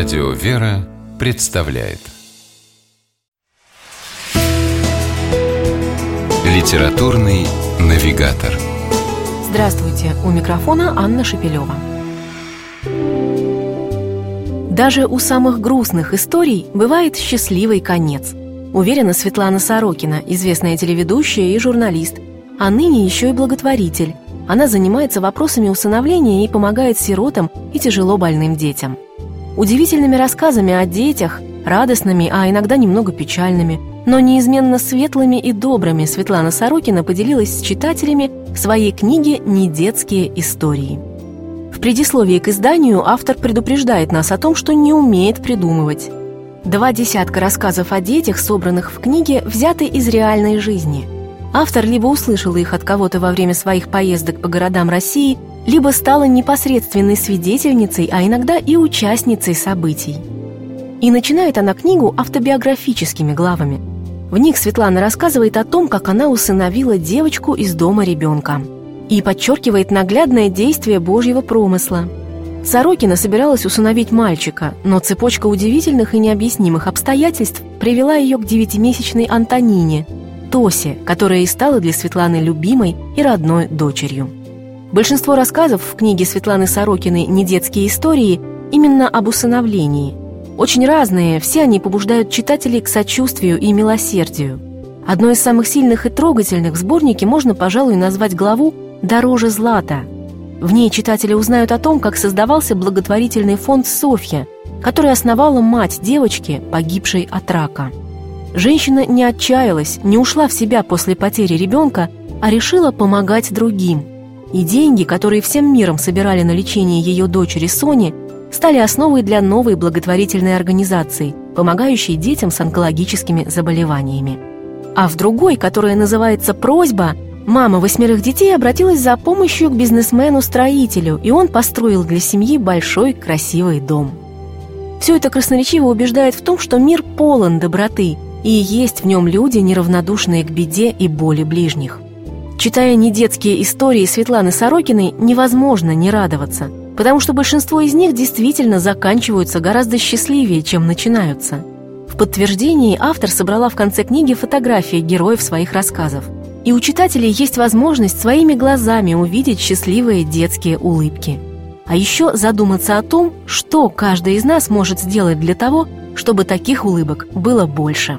Радио «Вера» представляет Литературный навигатор Здравствуйте! У микрофона Анна Шепелева. Даже у самых грустных историй бывает счастливый конец. Уверена Светлана Сорокина, известная телеведущая и журналист, а ныне еще и благотворитель. Она занимается вопросами усыновления и помогает сиротам и тяжело больным детям. Удивительными рассказами о детях, радостными, а иногда немного печальными, но неизменно светлыми и добрыми Светлана Сорокина поделилась с читателями в своей книге «Недетские истории». В предисловии к изданию автор предупреждает нас о том, что не умеет придумывать. Два десятка рассказов о детях, собранных в книге, взяты из реальной жизни. Автор либо услышал их от кого-то во время своих поездок по городам России, либо стала непосредственной свидетельницей, а иногда и участницей событий. И начинает она книгу автобиографическими главами. В них Светлана рассказывает о том, как она усыновила девочку из дома ребенка. И подчеркивает наглядное действие Божьего промысла – Сорокина собиралась усыновить мальчика, но цепочка удивительных и необъяснимых обстоятельств привела ее к девятимесячной Антонине, Тосе, которая и стала для Светланы любимой и родной дочерью. Большинство рассказов в книге Светланы Сорокиной «Недетские истории» именно об усыновлении. Очень разные, все они побуждают читателей к сочувствию и милосердию. Одной из самых сильных и трогательных в сборнике можно, пожалуй, назвать главу «Дороже злата», в ней читатели узнают о том, как создавался благотворительный фонд «Софья», который основала мать девочки, погибшей от рака. Женщина не отчаялась, не ушла в себя после потери ребенка, а решила помогать другим. И деньги, которые всем миром собирали на лечение ее дочери Сони, стали основой для новой благотворительной организации, помогающей детям с онкологическими заболеваниями. А в другой, которая называется «Просьба», Мама восьмерых детей обратилась за помощью к бизнесмену-строителю, и он построил для семьи большой красивый дом. Все это красноречиво убеждает в том, что мир полон доброты, и есть в нем люди, неравнодушные к беде и боли ближних. Читая недетские истории Светланы Сорокиной, невозможно не радоваться, потому что большинство из них действительно заканчиваются гораздо счастливее, чем начинаются. В подтверждении автор собрала в конце книги фотографии героев своих рассказов – и у читателей есть возможность своими глазами увидеть счастливые детские улыбки. А еще задуматься о том, что каждый из нас может сделать для того, чтобы таких улыбок было больше.